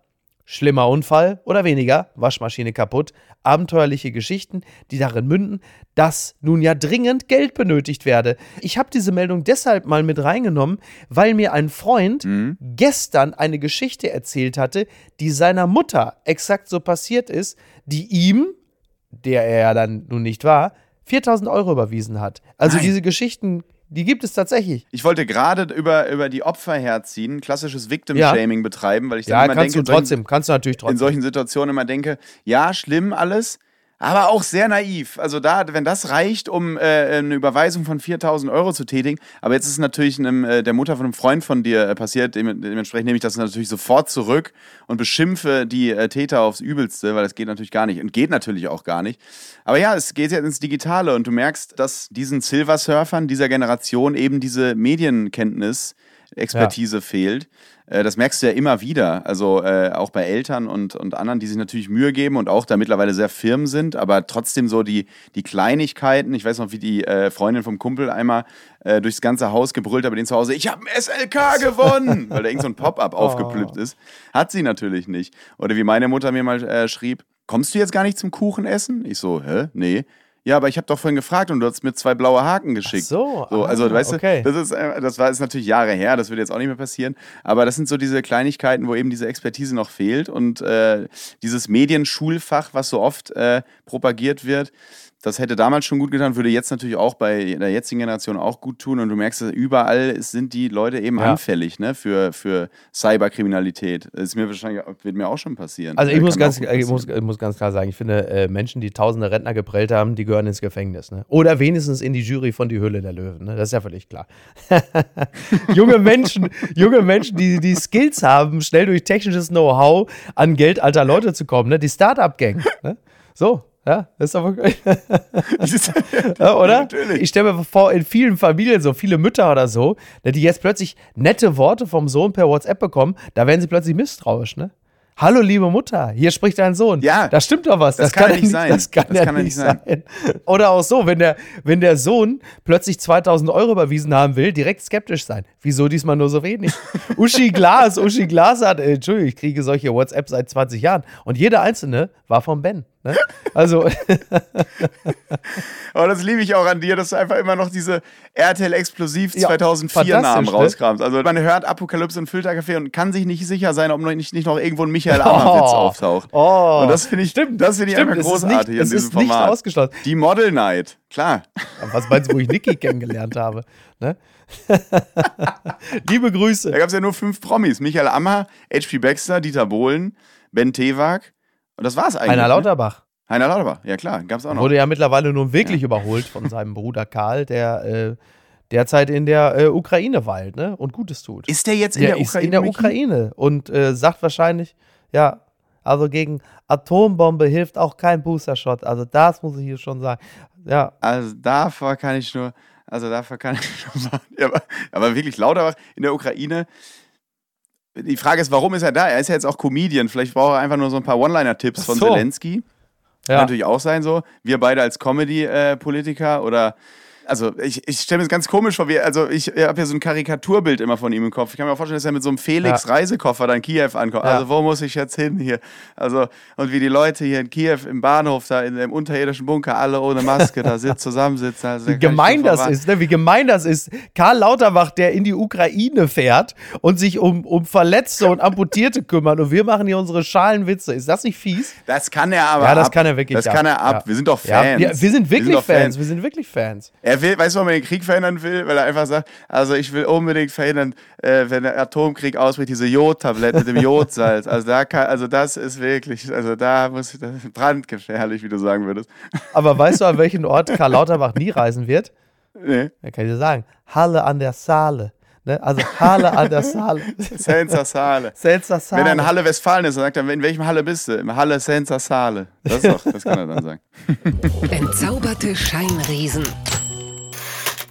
Schlimmer Unfall oder weniger, Waschmaschine kaputt, abenteuerliche Geschichten, die darin münden, dass nun ja dringend Geld benötigt werde. Ich habe diese Meldung deshalb mal mit reingenommen, weil mir ein Freund gestern eine Geschichte erzählt hatte, die seiner Mutter exakt so passiert ist, die ihm, der er ja dann nun nicht war, 4000 Euro überwiesen hat. Also Nein. diese Geschichten, die gibt es tatsächlich. Ich wollte gerade über, über die Opfer herziehen, klassisches Victim-Shaming betreiben, weil ich dann Ja, immer kannst denke, du trotzdem, kannst du natürlich in trotzdem. solchen Situationen immer denke, ja, schlimm alles, aber auch sehr naiv. Also da, wenn das reicht, um äh, eine Überweisung von 4000 Euro zu tätigen, aber jetzt ist es natürlich einem, äh, der Mutter von einem Freund von dir äh, passiert, dem, dementsprechend nehme ich das natürlich sofort zurück und beschimpfe die äh, Täter aufs Übelste, weil das geht natürlich gar nicht und geht natürlich auch gar nicht. Aber ja, es geht jetzt ins Digitale und du merkst, dass diesen Silversurfern dieser Generation eben diese Medienkenntnis, Expertise fehlt. Äh, Das merkst du ja immer wieder, also äh, auch bei Eltern und, und anderen, die sich natürlich Mühe geben und auch da mittlerweile sehr firm sind, aber trotzdem so die, die Kleinigkeiten, ich weiß noch, wie die äh, Freundin vom Kumpel einmal äh, durchs ganze Haus gebrüllt hat bei denen zu Hause, ich habe ein SLK gewonnen, weil da irgend so ein Pop-up aufgeplüppt ist. Hat sie natürlich nicht. Oder wie meine Mutter mir mal äh, schrieb, kommst du jetzt gar nicht zum Kuchen essen? Ich so, hä? Nee. Ja, aber ich habe doch vorhin gefragt und du hast mir zwei blaue Haken geschickt. so, so also ah, weißt okay. du, das ist, äh, das war ist natürlich Jahre her, das würde jetzt auch nicht mehr passieren. Aber das sind so diese Kleinigkeiten, wo eben diese Expertise noch fehlt und äh, dieses Medienschulfach, was so oft äh, propagiert wird. Das hätte damals schon gut getan, würde jetzt natürlich auch bei der jetzigen Generation auch gut tun. Und du merkst, überall sind die Leute eben Ja. anfällig ne, für, für Cyberkriminalität. Das ist mir wahrscheinlich, wird mir auch schon passieren. Also ich Äh, muss, ganz, ich, muss, ich muss ganz klar sagen, ich finde, äh, Menschen, die tausende Rentner geprellt haben, die gehören ins Gefängnis. Ne? Oder wenigstens in die Jury von Die Höhle der Löwen. Ne? Das ist ja völlig klar. junge Menschen, junge Menschen, die die Skills haben, schnell durch technisches Know-how an Geld alter Leute zu kommen. Ne? Die Start-up-Gang. Ne? So, Ja, das ist aber. ja, oder? Natürlich. Ich stelle mir vor, in vielen Familien, so viele Mütter oder so, ne, die jetzt plötzlich nette Worte vom Sohn per WhatsApp bekommen, da werden sie plötzlich misstrauisch, ne? Hallo, liebe Mutter, hier spricht dein Sohn. Ja. Da stimmt doch was. Das kann ja nicht sein. Das kann, Das ja kann nicht sein. sein. Oder auch so, wenn der, wenn der Sohn plötzlich 2000 Euro überwiesen haben will, direkt skeptisch sein. Wieso diesmal nur so wenig? Uschi Glas, Uschi Glas hat, äh, Entschuldigung, ich kriege solche WhatsApp seit 20 Jahren. Und jeder einzelne war von Ben. Ne? Also, Aber das liebe ich auch an dir, dass du einfach immer noch diese RTL Explosiv Ja, 2004 Namen fantastisch, ne? rauskramst. Also man hört Apokalypse und Filterkaffee und kann sich nicht sicher sein, ob nicht, nicht noch irgendwo ein Michael Ammer-Witz auftaucht. Oh. Und das finde ich, das finde ich Stimmt, einfach es ist großartig nicht, es diesem ist nicht Format. ausgeschlossen. Die Model Night, klar. Was meinst du, wo ich Niki kennengelernt habe? Ne? Liebe Da Grüße. gab es ja nur fünf Promis. Michael Ammer, H.P. Baxter, Dieter Bohlen, Ben Tewak. Und das war's eigentlich. Heiner ne? Lauterbach Heiner Lauterbach, ja klar, gab's auch noch. wurde ja mittlerweile nun wirklich überholt von seinem Bruder Karl, der äh, derzeit in der äh, Ukraine weilt ne? und Gutes tut. ist der jetzt in der der ist Ukraine? in der? Ukraine und äh, sagt wahrscheinlich, ja, also gegen Atombombe hilft auch kein Booster-Shot. Also das muss ich hier schon sagen. Ja, Also davor kann ich nur, also davor kann ich schon sagen. Ja, aber, aber wirklich Lauterbach in der Ukraine. Die Frage ist, warum ist er da? Er ist ja jetzt auch Comedian. Vielleicht braucht er einfach nur so ein paar One-Liner-Tipps von so. Zelensky. Kann ja. natürlich auch sein so. Wir beide als Comedy-Politiker oder also ich, ich stelle mir das ganz komisch vor, wie, also ich habe ja so ein Karikaturbild immer von ihm im Kopf. Ich kann mir auch vorstellen, dass er mit so einem Felix-Reisekoffer dann Kiew ankommt. Ja. Also wo muss ich jetzt hin hier? Also und wie die Leute hier in Kiew im Bahnhof, da in dem unterirdischen Bunker, alle ohne Maske da sit, zusammensitzen. Also, Wie gemein das ist, ne? Wie gemein das ist. Karl Lauterbach, der in die Ukraine fährt und sich um, um Verletzte und Amputierte kümmert und wir machen hier unsere Schalenwitze. Ist das nicht fies? Das kann er aber Ja, das ab. kann er wirklich Das ab. kann er ab. Ja. Wir sind doch Ja, Fans. wir, wir sind wirklich doch Fans. Wir sind wirklich Fans. Er will, weißt du, warum er den Krieg verhindern will? Weil er einfach sagt, also ich will unbedingt verhindern, äh, wenn der Atomkrieg ausbricht, diese Jodtablette mit dem Jodsalz. Also da kann, also das ist wirklich, also da muss das ist brandgefährlich, wie du sagen würdest. Aber weißt du, an welchen Ort Karl Lauterbach nie reisen wird? Nee. Da kann ich dir sagen. Halle an der Saale. Ne? Also Halle an der Saale. Senza Sale. Senza Saale. Wenn er in Halle Westfalen ist, dann sagt er, in welchem Halle bist du? Im Halle Senza Sale. Das ist doch, das kann er dann sagen. Entzauberte Scheinriesen.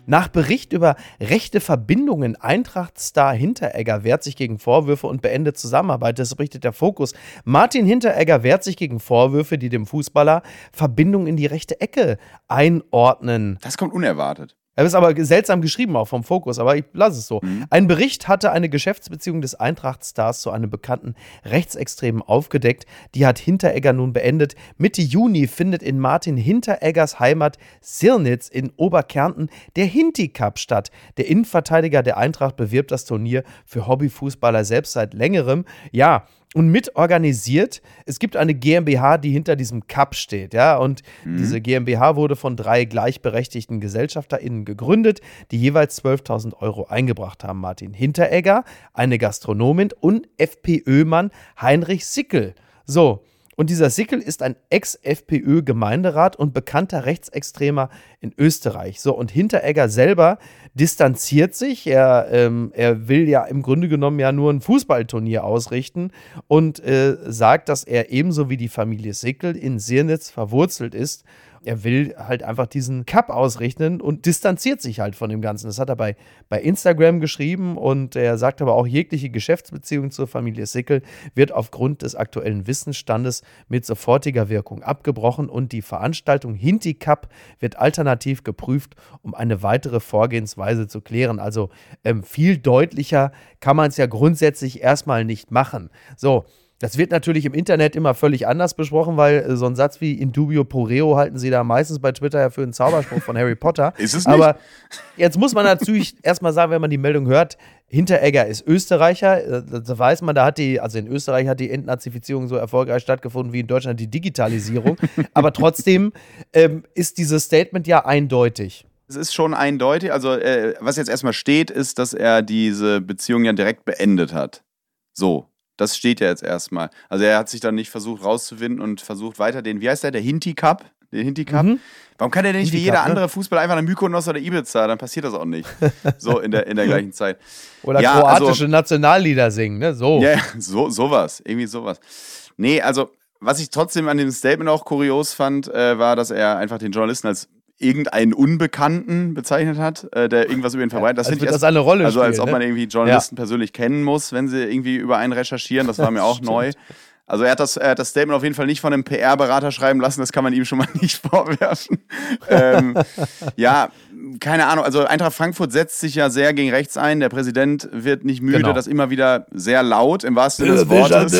Nach Bericht über rechte Verbindungen Eintracht-Star Hinteregger wehrt sich gegen Vorwürfe und beendet Zusammenarbeit. Das berichtet der Fokus. Martin Hinteregger wehrt sich gegen Vorwürfe, die dem Fußballer Verbindungen in die rechte Ecke einordnen. Das kommt unerwartet. Das ist aber seltsam geschrieben auch vom Fokus, aber ich lasse es so. Mhm. Ein Bericht hatte eine Geschäftsbeziehung des Eintracht-Stars zu einem bekannten Rechtsextremen aufgedeckt. Die hat Hinteregger nun beendet. Mitte Juni findet in Martin Hintereggers Heimat Sirnitz in Oberkärnten der Hinti Cup statt. Der Innenverteidiger der Eintracht bewirbt das Turnier für Hobbyfußballer selbst seit längerem. Ja, und mit organisiert. Es gibt eine GmbH, die hinter diesem Cup steht, ja, und diese GmbH wurde von drei gleichberechtigten GesellschafterInnen gegründet, die jeweils 12.000 Euro eingebracht haben. Martin Hinteregger, eine Gastronomin und FPÖ-Mann Heinrich Sickel. So. Und dieser Sickel ist ein Ex-FPÖ-Gemeinderat und bekannter Rechtsextremer in Österreich. So, und Hinteregger selber distanziert sich. Er, ähm, er will ja im Grunde genommen ja nur ein Fußballturnier ausrichten und äh, sagt, dass er ebenso wie die Familie Sickel in Sirnitz verwurzelt ist. Er will halt einfach diesen Cup ausrichten und distanziert sich halt von dem Ganzen. Das hat er bei, bei Instagram geschrieben und er sagt aber auch, jegliche Geschäftsbeziehung zur Familie Sickel wird aufgrund des aktuellen Wissensstandes mit sofortiger Wirkung abgebrochen und die Veranstaltung Hinti Cup wird alternativ geprüft, um eine weitere Vorgehensweise zu klären. Also ähm, viel deutlicher kann man es ja grundsätzlich erstmal nicht machen. So, das wird natürlich im Internet immer völlig anders besprochen, weil äh, so ein Satz wie in dubio pro reo halten sie da meistens bei Twitter ja für einen Zauberspruch von Harry Potter. Ist es nicht? Aber jetzt muss man natürlich erstmal sagen, wenn man die Meldung hört, Hinteregger ist Österreicher. äh, Da weiß man, da hat die, also in Österreich hat die Entnazifizierung so erfolgreich stattgefunden wie in Deutschland die Digitalisierung. Aber trotzdem ähm, ist dieses Statement ja eindeutig. Es ist schon eindeutig. Also, äh, was jetzt erstmal steht, ist, dass er diese Beziehung ja direkt beendet hat. So. Das steht ja jetzt erstmal. Also, er hat sich dann nicht versucht rauszuwinden und versucht weiter den, wie heißt der, der Hinti Cup? Den Hinti Cup? Mhm. Warum kann der denn nicht wie jeder ne? andere Fußballer einfach nach Mykonos oder Ibiza? Dann passiert das auch nicht. So in der, in der gleichen Zeit. Oder Ja, kroatische also- Nationallieder singen, ne? So. Ja, ja, so, sowas. Irgendwie sowas. Nee, also, Was ich trotzdem an dem Statement auch kurios fand, äh, war, dass er einfach den Journalisten als irgendeinen Unbekannten bezeichnet hat, äh, der irgendwas über ihn verbreitet. Das als finde ich würde erst, das eine Rolle Also als spielen, ob ne? man irgendwie Journalisten persönlich kennen muss, wenn sie irgendwie über einen recherchieren. Das war mir auch neu. Also er hat, das, er hat das Statement auf jeden Fall nicht von einem PR-Berater schreiben lassen, das kann man ihm schon mal nicht vorwerfen. ähm, ja, keine Ahnung, also Eintracht Frankfurt setzt sich ja sehr gegen rechts ein. Der Präsident wird nicht müde, Genau. das immer wieder sehr laut, im wahrsten Sinne des Wortes.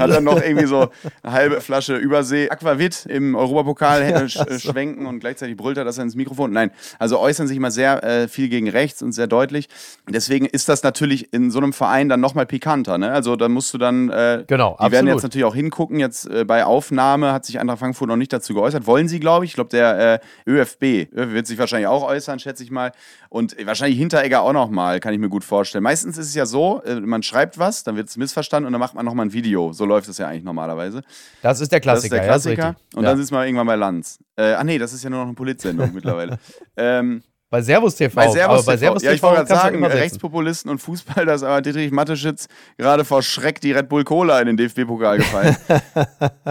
Hat dann noch irgendwie so eine halbe Flasche Übersee Aquavit im Europapokal äh, sch äh, schwenken und gleichzeitig brüllt er das ins Mikrofon. Nein, also äußern sich immer sehr äh, viel gegen rechts und sehr deutlich. Deswegen ist das natürlich in so einem Verein dann nochmal pikanter. Ne? Also da musst du dann, äh, Genau, die werden absolut. jetzt natürlich auch hingucken. Jetzt äh, bei Aufnahme hat sich Eintracht Frankfurt noch nicht dazu geäußert. Wollen sie, glaube ich. Ich glaube, der äh, ÖFB wird sich wahrscheinlich auch äußern, schätze ich mal. Und wahrscheinlich Hinteregger auch nochmal, kann ich mir gut vorstellen. Meistens ist es ja so, äh, man schreibt was, dann wird es missverstanden und dann macht man nochmal ein Video. So läuft es ja eigentlich normalerweise. Das ist der Das ist Klassiker. der ja, ist Klassiker. und ja. dann sitzt man irgendwann bei Lanz. Äh, ach nee, das ist ja nur noch eine Politsendung mittlerweile. Ähm, bei Servus TV. bei Servus, aber bei TV. Servus Ja, ich TV wollte gerade du sagen. Rechtspopulisten und Fußball, da ist aber Dietrich Mateschitz gerade vor Schreck die Red Bull Cola in den DFB-Pokal gefallen.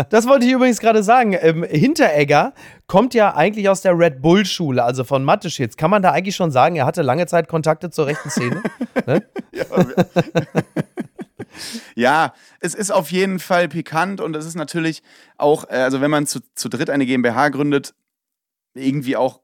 Das wollte ich übrigens gerade sagen. Ähm, Hinteregger kommt ja eigentlich aus der Red Bull-Schule, also von Mateschitz. Kann man da eigentlich schon sagen, er hatte lange Zeit Kontakte zur rechten Szene? ne? Ja, es ist auf jeden Fall pikant und es ist natürlich auch, äh, also wenn man zu, zu dritt eine GmbH gründet, irgendwie auch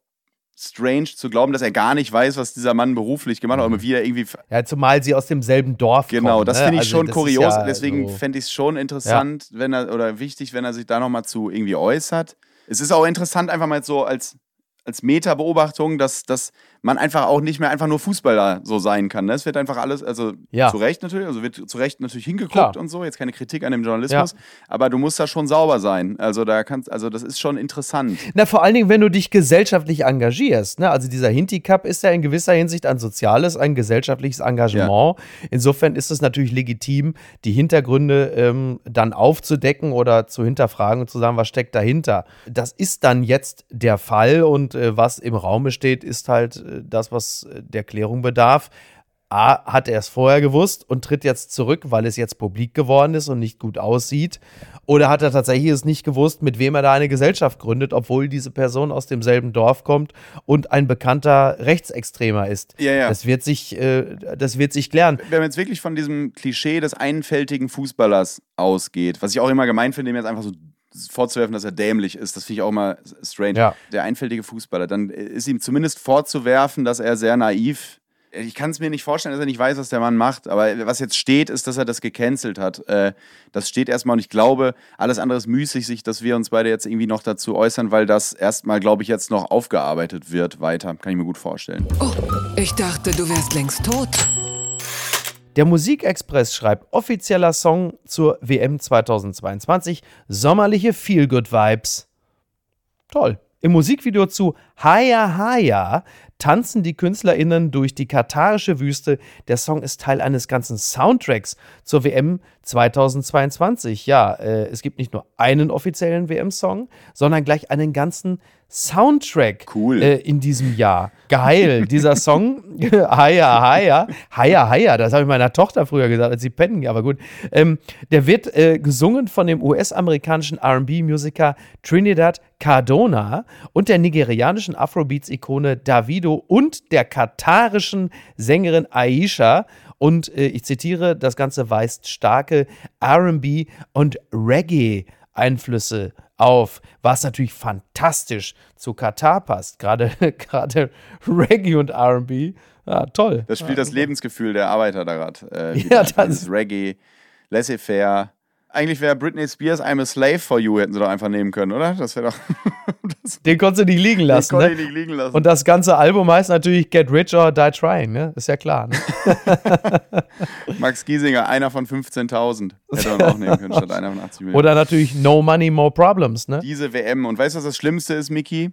strange zu glauben, dass er gar nicht weiß, was dieser Mann beruflich gemacht hat, Mhm. aber wie er irgendwie. Ja, zumal sie aus demselben Dorf Genau, kommen. das ne? finde ich Also schon kurios. ja Deswegen so- fände ich es schon interessant, wenn er, oder wichtig, wenn er sich da nochmal zu irgendwie äußert. Es ist auch interessant, einfach mal so als, als Meta-Beobachtung, dass, dass man einfach auch nicht mehr einfach nur Fußballer so sein kann. Ne? Es wird einfach alles, also Ja. zu Recht natürlich, also wird zu Recht natürlich hingeguckt Klar. und so, jetzt keine Kritik an dem Journalismus, aber du musst da schon sauber sein. Also da kannst, also das ist schon interessant. Na, vor allen Dingen, wenn du dich gesellschaftlich engagierst. Ne? Also dieser Hinti Cup ist ja in gewisser Hinsicht ein soziales, ein gesellschaftliches Engagement. Insofern ist es natürlich legitim, die Hintergründe ähm, dann aufzudecken oder zu hinterfragen und zu sagen, was steckt dahinter. Das ist dann jetzt der Fall und äh, was im Raume steht, ist halt das, was äh, der Klärung bedarf. A, hat er es vorher gewusst und tritt jetzt zurück, weil es jetzt publik geworden ist und nicht gut aussieht? Oder hat er tatsächlich es nicht gewusst, mit wem er da eine Gesellschaft gründet, obwohl diese Person aus demselben Dorf kommt und ein bekannter Rechtsextremer ist? Ja, ja. Das wird sich, äh, das wird sich klären. Wenn man jetzt wirklich von diesem Klischee des einfältigen Fußballers ausgeht, was ich auch immer gemein finde, ihm jetzt einfach so vorzuwerfen, dass er dämlich ist, das finde ich auch immer strange. Ja. Der einfältige Fußballer, dann ist ihm zumindest vorzuwerfen, dass er sehr naiv ich kann es mir nicht vorstellen, dass er nicht weiß, was der Mann macht. Aber was jetzt steht, ist, dass er das gecancelt hat. Äh, das steht erstmal und ich glaube, alles andere ist müßig, sich, dass wir uns beide jetzt irgendwie noch dazu äußern, weil das erstmal, glaube ich, jetzt noch aufgearbeitet wird weiter. Kann ich mir gut vorstellen. Oh, ich dachte, du wärst längst tot. Der Musikexpress schreibt offizieller Song zur WM 2022, sommerliche Feel-Good-Vibes. Toll. Im Musikvideo zu Haya Haya tanzen die KünstlerInnen durch die katarische Wüste. Der Song ist Teil eines ganzen Soundtracks zur WM 2022. Ja, äh, es gibt nicht nur einen offiziellen WM-Song, sondern gleich einen ganzen Soundtrack Cool. äh, in diesem Jahr. Geil, dieser Song. Haya, Haya. Haya, Haya. Das habe ich meiner Tochter früher gesagt, als sie pennen. Aber gut. Ähm, der wird äh, gesungen von dem US-amerikanischen RB-Musiker Trinidad Cardona und der nigerianischen Afrobeats-Ikone Davido und der katarischen Sängerin Aisha. Und äh, ich zitiere, das Ganze weist starke RB und Reggae-Einflüsse auf, was natürlich fantastisch zu Katar passt. Gerade, gerade Reggae und RB. Ja, toll. Das spielt das Lebensgefühl der Arbeiter da gerade. Äh, Ja, das- Dieses Reggae, laissez-faire. Eigentlich wäre Britney Spears I'm a Slave for You, hätten sie doch einfach nehmen können, oder? Das wäre doch. das Den konntest du nicht liegen lassen. konnte Ne? ich nicht liegen lassen. Und das ganze Album heißt natürlich Get Rich or Die Trying, ne? Ist ja klar. Ne? Max Giesinger, einer von 15.000. Hätte man auch nehmen können, statt einer von 80 Millionen. Oder natürlich No Money, More Problems, ne? Diese WM. Und weißt du, was das Schlimmste ist, Miki?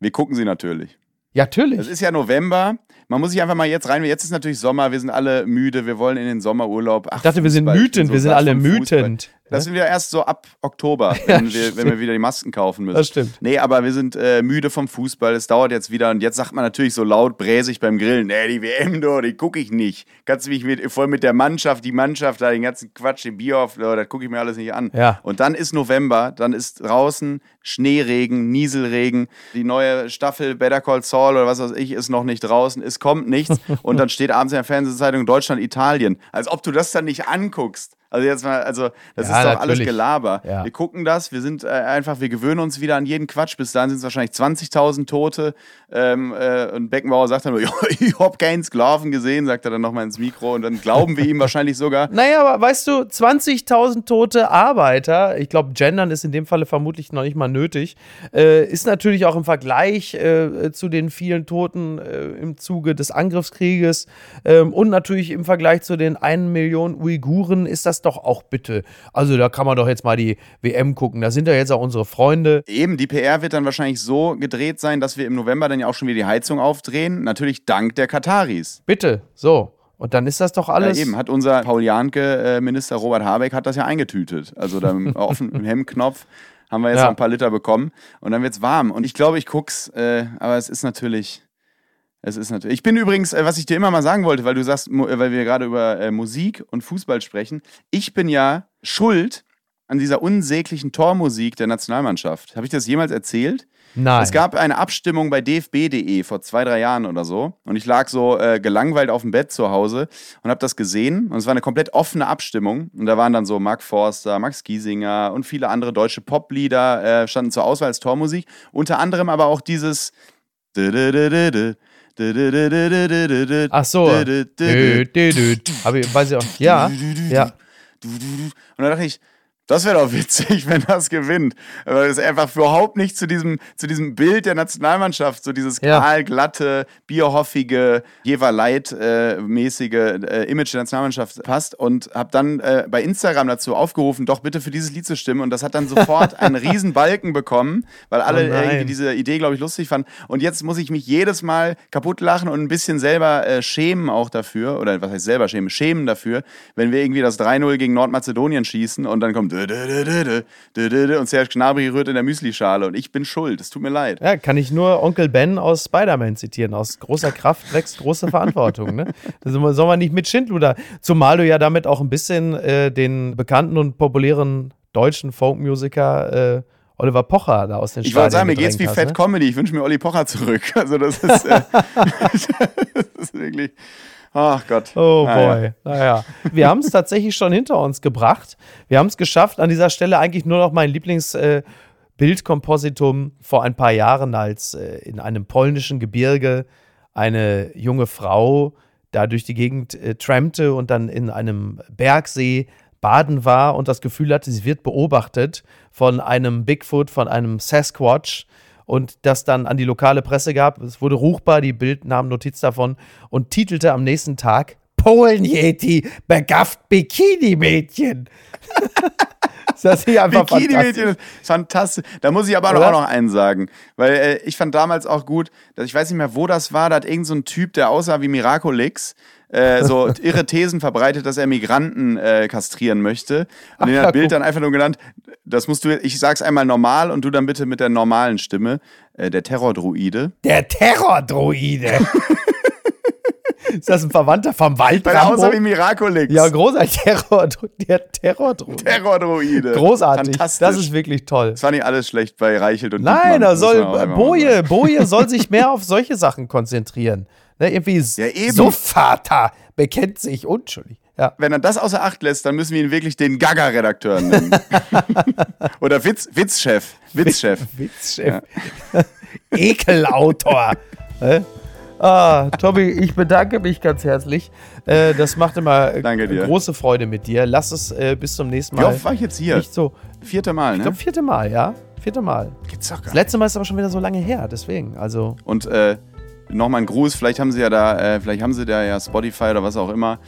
Wir gucken sie natürlich. Ja, natürlich. Es ist ja November. Man muss sich einfach mal jetzt rein. Jetzt ist natürlich Sommer. Wir sind alle müde. Wir wollen in den Sommerurlaub. Ach, Ich dachte, wir sind Fußball. Wütend. so wir sind alle wütend. Das sind wir erst so ab Oktober, wenn, wir, wenn wir wieder die Masken kaufen müssen. Das stimmt. Nee, aber wir sind äh, müde vom Fußball. Es dauert jetzt wieder. Und jetzt sagt man natürlich so laut bräsig beim Grillen: Nee, die WM, do, die gucke ich nicht. Kannst du mich mit, voll mit der Mannschaft, die Mannschaft, da den ganzen Quatsch, den Bier auf, do, das gucke ich mir alles nicht an. Ja. Und dann ist November, dann ist draußen Schneeregen, Nieselregen. Die neue Staffel Better Call Saul oder was weiß ich ist noch nicht draußen. Es kommt nichts. und dann steht abends in der Fernsehzeitung Deutschland, Italien. Als ob du das dann nicht anguckst. Also jetzt mal, also das Ja, ist doch alles natürlich. Gelaber. Ja. Wir gucken das, wir sind äh, einfach, wir gewöhnen uns wieder an jeden Quatsch. Bis dahin sind es wahrscheinlich 20.000 Tote. Ähm, äh, und Beckenbauer sagt dann nur, "Ja, ich hab keinen Sklaven gesehen, sagt er dann nochmal ins Mikro. Und dann glauben wir ihm wahrscheinlich sogar. Naja, aber weißt du, 20.000 tote Arbeiter, ich glaube, Gendern ist in dem Falle vermutlich noch nicht mal nötig, äh, ist natürlich auch im Vergleich äh, zu den vielen Toten äh, im Zuge des Angriffskrieges ähm, und natürlich im Vergleich zu den 1 Million Uiguren ist das doch auch bitte. Also da kann man doch jetzt mal die WM gucken. Da sind ja jetzt auch unsere Freunde. Eben, die PR wird dann wahrscheinlich so gedreht sein, dass wir im November dann ja auch schon wieder die Heizung aufdrehen. Natürlich dank der Kataris. Bitte, so. Und dann ist das doch alles. Ja, eben, hat unser Paul Janke-Minister Robert Habeck hat das ja eingetütet. Also da im offenen Hemmknopf haben wir jetzt Ja. noch ein paar Liter bekommen und dann wird's warm. Und ich glaube, ich guck's, äh, aber es ist natürlich. Es ist natürlich. Ich bin übrigens, äh, was ich dir immer mal sagen wollte, weil du sagst, äh, weil wir gerade über äh, Musik und Fußball sprechen. Ich bin ja schuld an dieser unsäglichen Tormusik der Nationalmannschaft. Habe ich das jemals erzählt? Nein. Es gab eine Abstimmung bei dfb.de vor zwei, drei Jahren oder so. Und ich lag so äh, gelangweilt auf dem Bett zu Hause und habe das gesehen. Und es war eine komplett offene Abstimmung. Und da waren dann so Mark Forster, Max Giesinger und viele andere deutsche Poplieder äh, standen zur Auswahl als Tormusik. Unter anderem aber auch dieses. Ach so. Dö, dö, dö. Hab ich, weiß ich auch. Ja. Ja. Und dann dachte ich, das wäre doch witzig, wenn das gewinnt. Weil es einfach überhaupt nicht zu diesem, zu diesem Bild der Nationalmannschaft, so dieses Ja. kahlglatte, bierhoffige, Jeverleit-mäßige äh, Image der Nationalmannschaft passt. Und habe dann äh, bei Instagram dazu aufgerufen, doch bitte für dieses Lied zu stimmen. Und das hat dann sofort einen riesen Balken bekommen, weil alle Oh irgendwie diese Idee, glaube ich, lustig fanden. Und jetzt muss ich mich jedes Mal kaputt lachen und ein bisschen selber äh, schämen auch dafür. Oder was heißt selber schämen? Schämen dafür, wenn wir irgendwie das 3-0 gegen Nordmazedonien schießen und dann kommt und Serge Gnabry rührt in der Müslischale und ich bin schuld. Es tut mir leid. Ja, kann ich nur Onkel Ben aus Spider-Man zitieren. Aus großer Kraft wächst große Verantwortung. ne? Da soll man nicht mit Schindluder. Zumal du ja damit auch ein bisschen äh, den bekannten und populären deutschen Folkmusiker äh, Oliver Pocher da aus den Ich wollte sagen, mir geht's wie hast, Fat? Comedy. Ich wünsche mir Olli Pocher zurück. Also das ist, äh, das ist wirklich. Ach Gott. Oh Naja. boy. Naja. Wir haben es tatsächlich schon hinter uns gebracht. Wir haben es geschafft. An dieser Stelle eigentlich nur noch mein Lieblings- äh, Bildkompositum vor ein paar Jahren, als äh, in einem polnischen Gebirge eine junge Frau da durch die Gegend äh, trampte und dann in einem Bergsee baden war und das Gefühl hatte, sie wird beobachtet von einem Bigfoot, von einem Sasquatch und das dann an die lokale Presse gab. Es wurde ruchbar, die Bild nahm Notiz davon und titelte am nächsten Tag Polen-Yeti begafft Bikini-Mädchen. das ist einfach Bikini-Mädchen ist fantastisch. Da muss ich aber Oder? auch noch einen sagen. Weil äh, ich fand damals auch gut, dass ich weiß nicht mehr, wo das war, da hat irgend so ein Typ, der aussah wie Miraculix, äh, so irre Thesen verbreitet, dass er Migranten äh, kastrieren möchte. Und den Ach, hat Bild dann einfach nur genannt, das musst du, ich sag's einmal normal und du dann bitte mit der normalen Stimme, äh, der Terrordruide. Der Terrordroide. ist das ein Verwandter vom Weil er aussah Waldrambo? wie Miraculix. Ja, großartig. Terror, der Terrordroide. Terrordruide. Großartig. Das ist wirklich toll. das war nicht alles schlecht bei Reichelt und Nein, da soll Boje. Boje soll sich mehr auf solche Sachen konzentrieren. Ne, irgendwie Ja, eben. so Vater bekennt sich unschuldig. Ja. wenn er das außer Acht lässt, dann müssen wir ihn wirklich den Gaga-Redakteur nennen. Oder Witz, Witzchef. Witzchef. Witzchef. Ekelautor. Ah, Tobi, ich bedanke mich ganz herzlich. Äh, das macht immer äh, große Freude mit dir. Lass es äh, bis zum nächsten Wie Mal. oft war ich jetzt hier? Nicht so. Vierte Mal, Ich ne? glaube, vierte Mal, ja. Vierte Mal. Gibt's doch gar Das letzte Mal ist aber schon wieder so lange her, deswegen. Also, Und äh, nochmal ein Gruß, vielleicht haben sie ja da, äh, vielleicht haben sie da ja Spotify oder was auch immer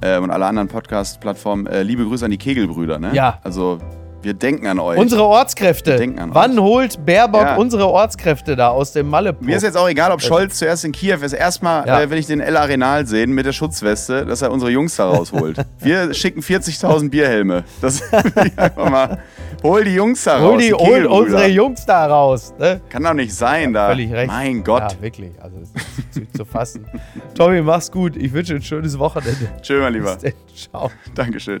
äh, und alle anderen Podcast-Plattformen. Liebe Grüße an die Kegelbrüder, ne? Ja. Also Wir denken an euch. Unsere Ortskräfte. Wir denken an Wann euch. holt Baerbock Ja. unsere Ortskräfte da aus dem malle Mir ist jetzt auch egal, ob Scholz zuerst in Kiew ist. Erstmal Ja. äh, will ich den El Arenal sehen mit der Schutzweste, dass er unsere Jungs da rausholt. Wir schicken 40.000 Bierhelme. Das einfach mal. Hol die Jungs da raus. Hol, die, hol unsere Jungs da raus. Ne? Kann doch nicht sein da. Völlig recht. Mein Gott. Ja, wirklich. Also, das ist zu, zu fassen. Tommy, mach's gut. Ich wünsche ein schönes Wochenende. Tschö, mein Lieber. Bis denn. Ciao. Dankeschön.